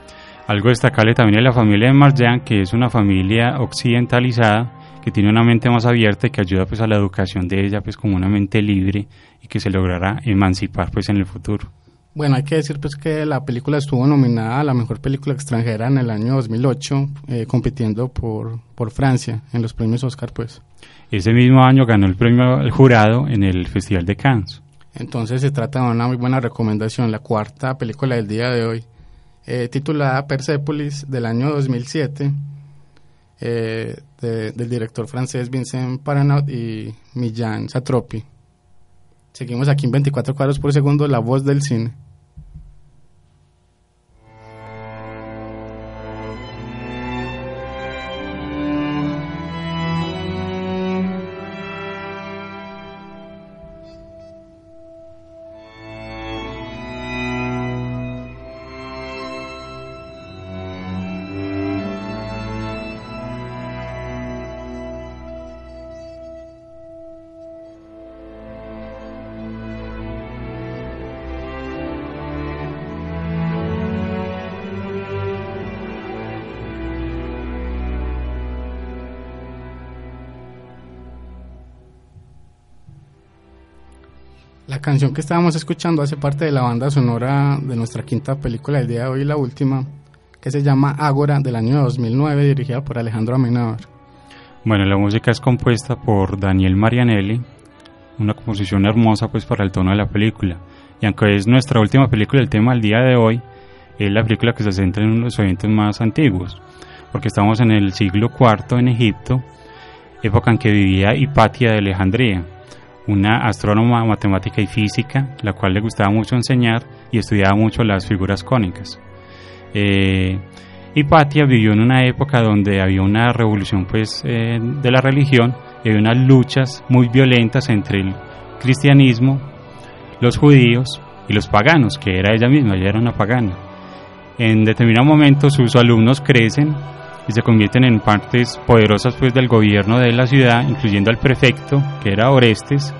Algo destacable también es la familia de Marjan, que es una familia occidentalizada, que tiene una mente más abierta y que ayuda pues a la educación de ella pues como una mente libre y que se logrará emancipar pues en el futuro. Bueno, hay que decir pues que la película estuvo nominada a la mejor película extranjera en el año 2008, eh, compitiendo por, por Francia en los premios Oscar pues. Ese mismo año ganó el premio al jurado en el Festival de Cannes. Entonces se trata de una muy buena recomendación, la cuarta película del día de hoy, eh, titulada Persepolis del año 2007, eh, de- del director francés Vincent Paranot y Millán Satropi. Seguimos aquí en 24 cuadros por segundo, la voz del cine. La canción que estábamos escuchando hace parte de la banda sonora de nuestra quinta película del día de hoy, la última, que se llama Ágora del año 2009, dirigida por Alejandro Amenábar. Bueno, la música es compuesta por Daniel Marianelli, una composición hermosa pues para el tono de la película. Y aunque es nuestra última película, el tema del día de hoy es la película que se centra en los eventos más antiguos, porque estamos en el siglo IV en Egipto, época en que vivía Hipatia de Alejandría, una astrónoma matemática y física, la cual le gustaba mucho enseñar y estudiaba mucho las figuras cónicas. Eh, Hipatia vivió en una época donde había una revolución pues, eh, de la religión y había unas luchas muy violentas entre el cristianismo, los judíos y los paganos, que era ella misma, ella era una pagana. En determinado momento sus alumnos crecen y se convierten en partes poderosas pues del gobierno de la ciudad, incluyendo al prefecto, que era Orestes,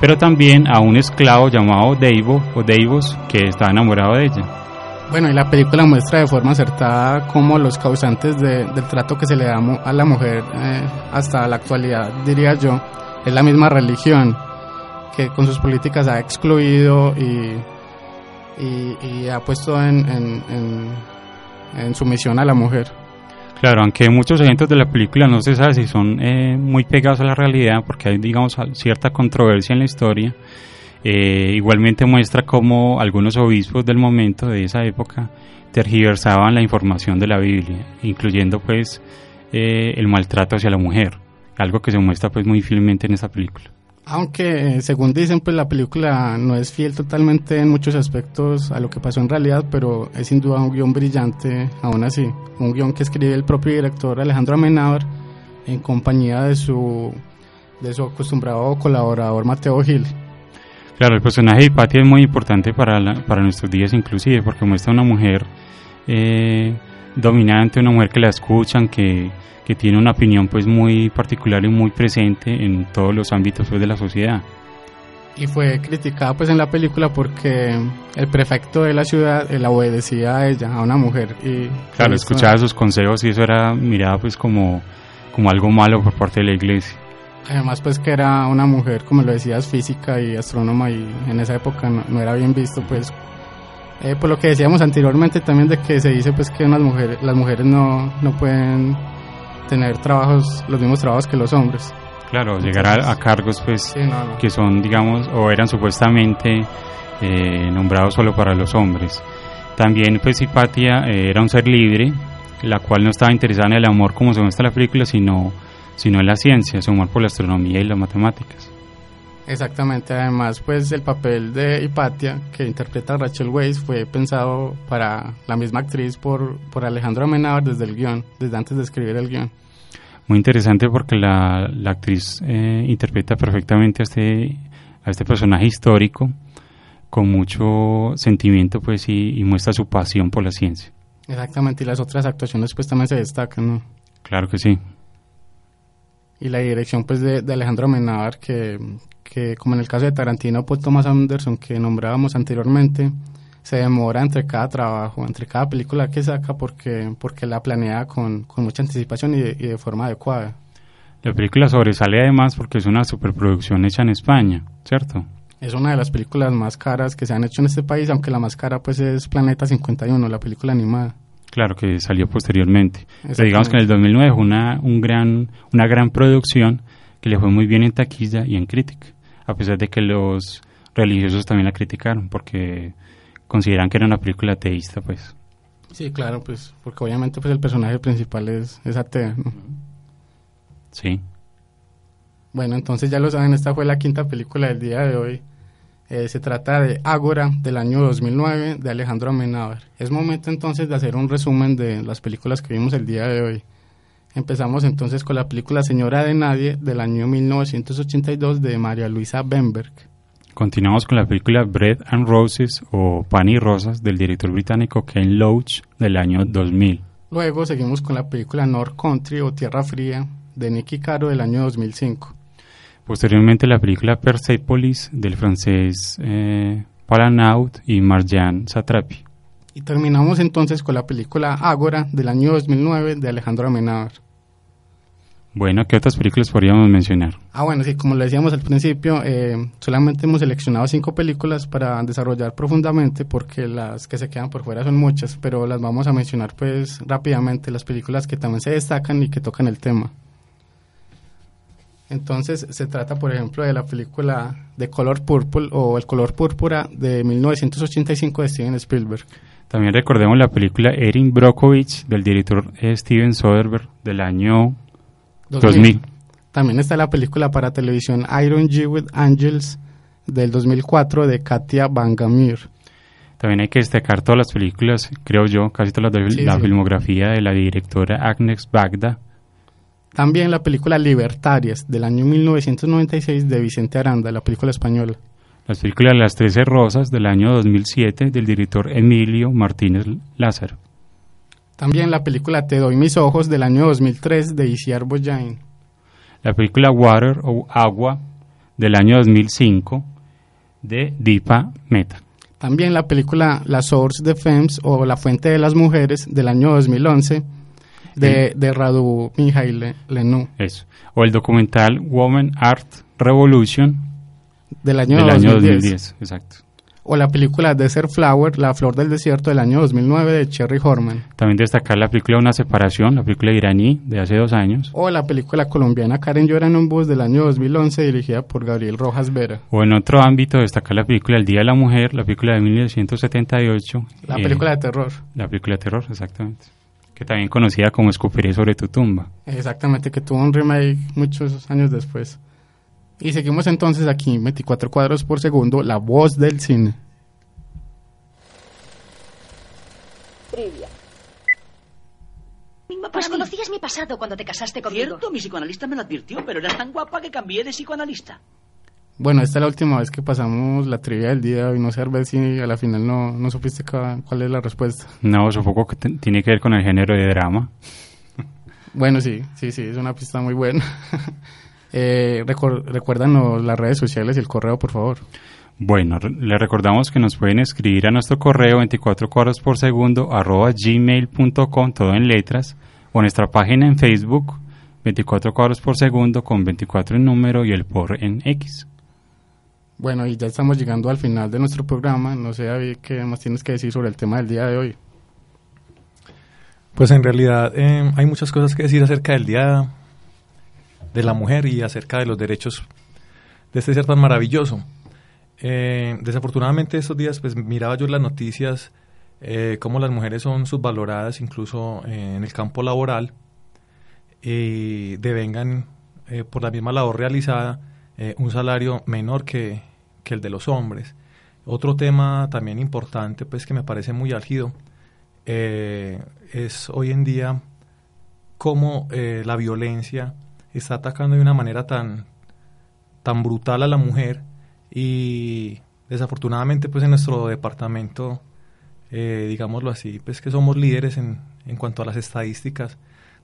pero también a un esclavo llamado Deivo o Deivos, que estaba enamorado de ella. Bueno, y la película muestra de forma acertada cómo los causantes de- del trato que se le da a la mujer eh, hasta la actualidad, diría yo, es la misma religión que con sus políticas ha excluido y, y, ha puesto en, en sumisión a la mujer. Claro, aunque muchos eventos de la película no se sabe si son eh, muy pegados a la realidad, porque hay, digamos, cierta controversia en la historia, eh, igualmente muestra cómo algunos obispos del momento, de esa época, tergiversaban la información de la Biblia, incluyendo pues eh, el maltrato hacia la mujer, algo que se muestra pues muy fielmente en esta película. Aunque, eh, según dicen, pues la película no es fiel totalmente en muchos aspectos a lo que pasó en realidad, pero es sin duda un guion brillante, aún así. Un guion que escribe el propio director Alejandro Amenábar en compañía de su, de su acostumbrado colaborador Mateo Gil. Claro, el personaje de Hipatia es muy importante para, la- para nuestros días inclusive, porque muestra una mujer eh, dominante, una mujer que la escuchan, que, que tiene una opinión pues muy particular y muy presente en todos los ámbitos pues, de la sociedad. Y fue criticada pues en la película porque el prefecto de la ciudad eh, la obedecía a ella, a una mujer. Y Claro, eso- escuchaba sus consejos y eso era mirada pues como, como algo malo por parte de la iglesia. Además, pues que era una mujer, como lo decías, física y astrónoma y en esa época no, no era bien visto, pues eh, por lo que decíamos anteriormente también de que se dice pues que unas mujeres, las mujeres no, no pueden tener trabajos, los mismos trabajos que los hombres. Claro, llegar a, a cargos pues Sí, no, no. que son, digamos, o eran supuestamente eh, nombrados solo para los hombres. También pues Hipatia eh, era un ser libre, la cual no estaba interesada en el amor como se muestra en la película, sino, sino en la ciencia, su amor por la astronomía y las matemáticas. Exactamente, además pues el papel de Hipatia que interpreta a Rachel Weisz fue pensado para la misma actriz por, por Alejandro Amenábar desde el guion, desde antes de escribir el guion. Muy interesante porque la, la actriz eh, interpreta perfectamente a este, a este personaje histórico con mucho sentimiento pues y, y muestra su pasión por la ciencia. Exactamente, y las otras actuaciones pues también se destacan, ¿no? Claro que sí. y la dirección pues de, de Alejandro Amenábar que, como en el caso de Tarantino Paul Thomas Anderson que nombrábamos anteriormente se demora entre cada trabajo entre cada película que saca porque porque la planea con, con mucha anticipación y de, y de forma adecuada La película sobresale además porque es una superproducción hecha en España, ¿cierto? es una de las películas más caras que se han hecho en este país aunque la más cara pues es Planeta 51 la película animada Claro que salió posteriormente. Pero digamos que en el 2009 fue una, un gran, una gran producción que le fue muy bien en taquilla y en crítica, a pesar de que los religiosos también la criticaron porque consideran que era una película ateísta, pues. sí claro pues porque obviamente pues el personaje principal es, es ateo ¿no? Sí. Bueno, entonces ya lo saben, esta fue la quinta película del día de hoy. Eh, se trata de Ágora del año 2009 de Alejandro Amenábar. Es momento entonces de hacer un resumen de las películas que vimos el día de hoy. Empezamos entonces con la película Señora de Nadie del año 1982 de María Luisa Bemberg. Continuamos con la película Bread and Roses o Pan y Rosas del director británico Ken Loach del año 2000. Luego seguimos con la película North Country o Tierra Fría de Nicky Caro del año 2005. Posteriormente la película Persepolis del francés eh, Palanaut y Marjan Satrapi. Y terminamos entonces con la película Ágora del año 2009 de Alejandro Amenábar. Bueno, ¿qué otras películas podríamos mencionar? Ah, bueno, sí, como le decíamos al principio, eh, solamente hemos seleccionado cinco películas para desarrollar profundamente porque las que se quedan por fuera son muchas, pero las vamos a mencionar pues rápidamente, las películas que también se destacan y que tocan el tema. Entonces se trata, por ejemplo, de la película The Color Purple o El color púrpura de 1985 de Steven Spielberg. También recordemos la película Erin Brockovich del director eh, Steven Soderbergh del año 2000. También está la película para televisión Iron G with Angels del 2004 de Katia Bangamir. También hay que destacar todas las películas, creo yo, casi todas las de Sí, la sí. filmografía de la directora Agnes Bagda. También la película Libertarias del año 1996 de Vicente Aranda, la película española. Las películas Las Trece Rosas del año 2007 del director Emilio Martínez Lázaro. También la película Te doy mis ojos del año 2003 de Isiar Boyain. La película Water o Agua del año 2005 de Deepa Mehta. También la película La Source de Femmes o La Fuente de las Mujeres del año 2011 de, de Radu Mihail Lenu. Eso. O el documental Woman Art Revolution Del año, del año 2010. 2010. Exacto. O la película Desert Flower, La Flor del Desierto del año 2009 de Cherry Horman. También destacar la película Una Separación, la película iraní de hace dos años. O la película colombiana Karen llora en un bus del año 2011 dirigida por Gabriel Rojas Vera. O en otro ámbito destacar la película El Día de la Mujer, la película de 1978. La eh, película de terror. La película de terror, exactamente. Que también conocida como Escupiré sobre tu tumba. Exactamente, que tuvo un remake muchos años después. Y seguimos entonces aquí, 24 cuadros por segundo, la voz del cine. Trivia. Pues conocías mi pasado cuando te casaste conmigo. Cierto, mi psicoanalista me lo advirtió, pero eras tan guapa que cambié de psicoanalista. Bueno, esta es la última vez que pasamos la trivia del día hoy. No sé, ver si a la final no, no supiste cuál es la respuesta. No, supongo que tiene que ver con el género de drama. Bueno, sí, sí, sí, es una pista muy buena. eh, recuérdanos las redes sociales y el correo, por favor. Bueno, le recordamos que nos pueden escribir a nuestro correo 24 cuadros por segundo arroba gmail.com, todo en letras, o nuestra página en Facebook 24 cuadros por segundo con 24 en número y el por en X. Bueno, y ya estamos llegando al final de nuestro programa. No sé, David, qué más tienes que decir sobre el tema del día de hoy. Pues en realidad eh, hay muchas cosas que decir acerca del Día de la Mujer y acerca de los derechos de este ser tan maravilloso. Eh, desafortunadamente estos días pues miraba yo las noticias eh, cómo las mujeres son subvaloradas incluso eh, en el campo laboral y devengan por la misma labor realizada un salario menor que, que el de los hombres. Otro tema también importante pues que me parece muy álgido es hoy en día cómo la violencia está atacando de una manera tan, tan brutal a la mujer y desafortunadamente pues en nuestro departamento, eh, digámoslo así, pues que somos líderes en, en cuanto a las estadísticas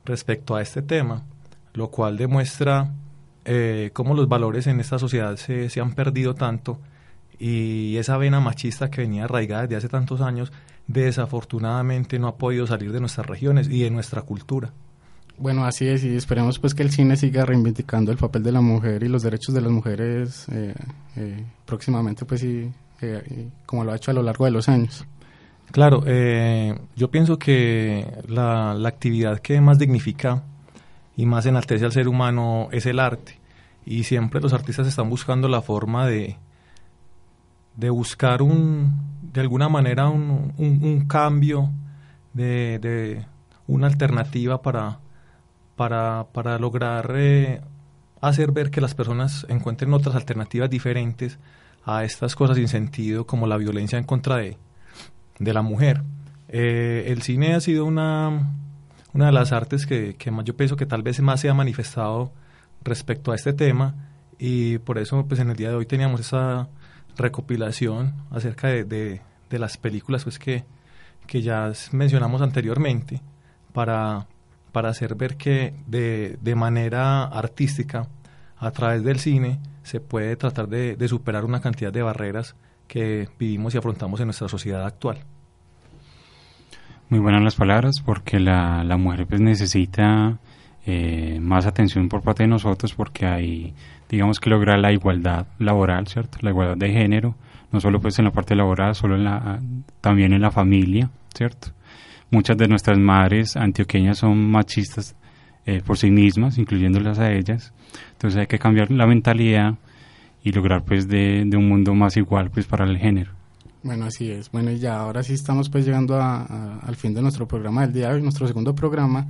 respecto a este tema, lo cual demuestra eh, cómo los valores en esta sociedad se, se han perdido tanto y esa vena machista que venía arraigada desde hace tantos años, desafortunadamente no ha podido salir de nuestras regiones y de nuestra cultura. Bueno, así es, y esperemos pues que el cine siga reivindicando el papel de la mujer y los derechos de las mujeres eh, eh, próximamente, pues eh, y como lo ha hecho a lo largo de los años. Claro, yo pienso que la, actividad que más dignifica y más enaltece al ser humano es el arte. Y siempre los artistas están buscando la forma de, de buscar un, de alguna manera un, un- cambio, de una alternativa para, para, para lograr eh, hacer ver que las personas encuentren otras alternativas diferentes a estas cosas sin sentido como la violencia en contra de, de la mujer. Eh, el cine ha sido una, una de las artes que, que yo pienso que tal vez más se ha manifestado respecto a este tema y por eso pues en el día de hoy teníamos esa recopilación acerca de, de- de las películas pues que, que ya mencionamos anteriormente para, para hacer ver que de, de manera artística a través del cine se puede tratar de, de superar una cantidad de barreras que vivimos y afrontamos en nuestra sociedad actual. Muy buenas las palabras porque la, la mujer pues necesita eh, más atención por parte de nosotros porque hay, digamos que lograr la igualdad laboral, ¿cierto? La igualdad de género, no solo pues en la parte laboral, solo en la, también en la familia, ¿cierto? Muchas de nuestras madres antioqueñas son machistas eh, por sí mismas, incluyéndolas a ellas. Entonces hay que cambiar la mentalidad y lograr pues de, de un mundo más igual pues para el género. Bueno, así es. Bueno, y ya ahora sí estamos pues llegando a- a- al fin de nuestro programa del día de hoy, nuestro segundo programa.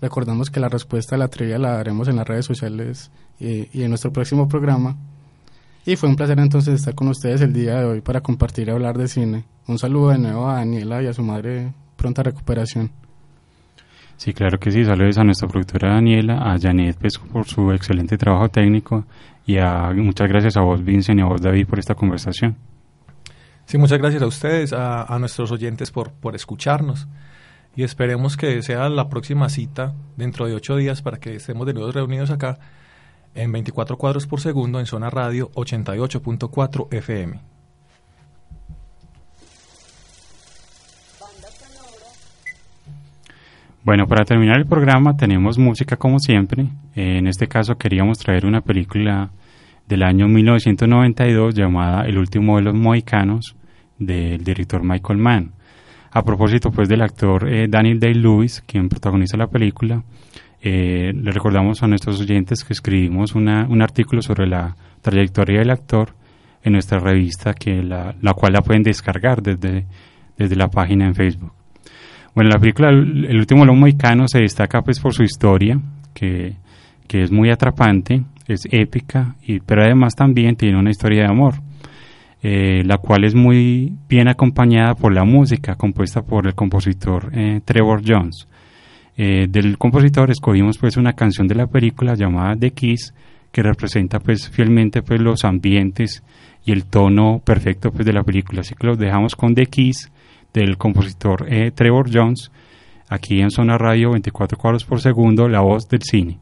Recordamos que la respuesta a la trivia la daremos en las redes sociales y, y en nuestro próximo programa. Y fue un placer entonces estar con ustedes el día de hoy para compartir y hablar de cine. Un saludo de nuevo a Daniela y a su madre. Pronta recuperación. Sí, claro que sí. Saludos a nuestra productora Daniela, a Janet pues, por su excelente trabajo técnico y a, muchas gracias a vos, Vincent, y a vos, David, por esta conversación. Sí, muchas gracias a ustedes, a, a nuestros oyentes por, por escucharnos. Y esperemos que sea la próxima cita dentro de ocho días para que estemos de nuevo reunidos acá en 24 cuadros por segundo en Zona Radio 88.4 FM. Bueno, para terminar el programa tenemos música como siempre. Eh, en este caso queríamos traer una película del año 1992 llamada El último de los mohicanos del director Michael Mann. A propósito pues del actor eh, Daniel Day-Lewis, quien protagoniza la película, eh, le recordamos a nuestros oyentes que escribimos un artículo sobre la trayectoria del actor en nuestra revista, que la, la cual la pueden descargar desde, desde la página en Facebook. Bueno, la película El último de los mohicanos se destaca pues por su historia, que, que es muy atrapante, es épica, y, pero además también tiene una historia de amor, eh, la cual es muy bien acompañada por la música compuesta por el compositor eh, Trevor Jones. Eh, del compositor escogimos pues una canción de la película llamada The Kiss, que representa pues fielmente pues los ambientes y el tono perfecto pues de la película. Así que los dejamos con The Kiss del compositor eh, Trevor Jones, aquí en Zona Radio 24 cuadros por segundo, la voz del cine.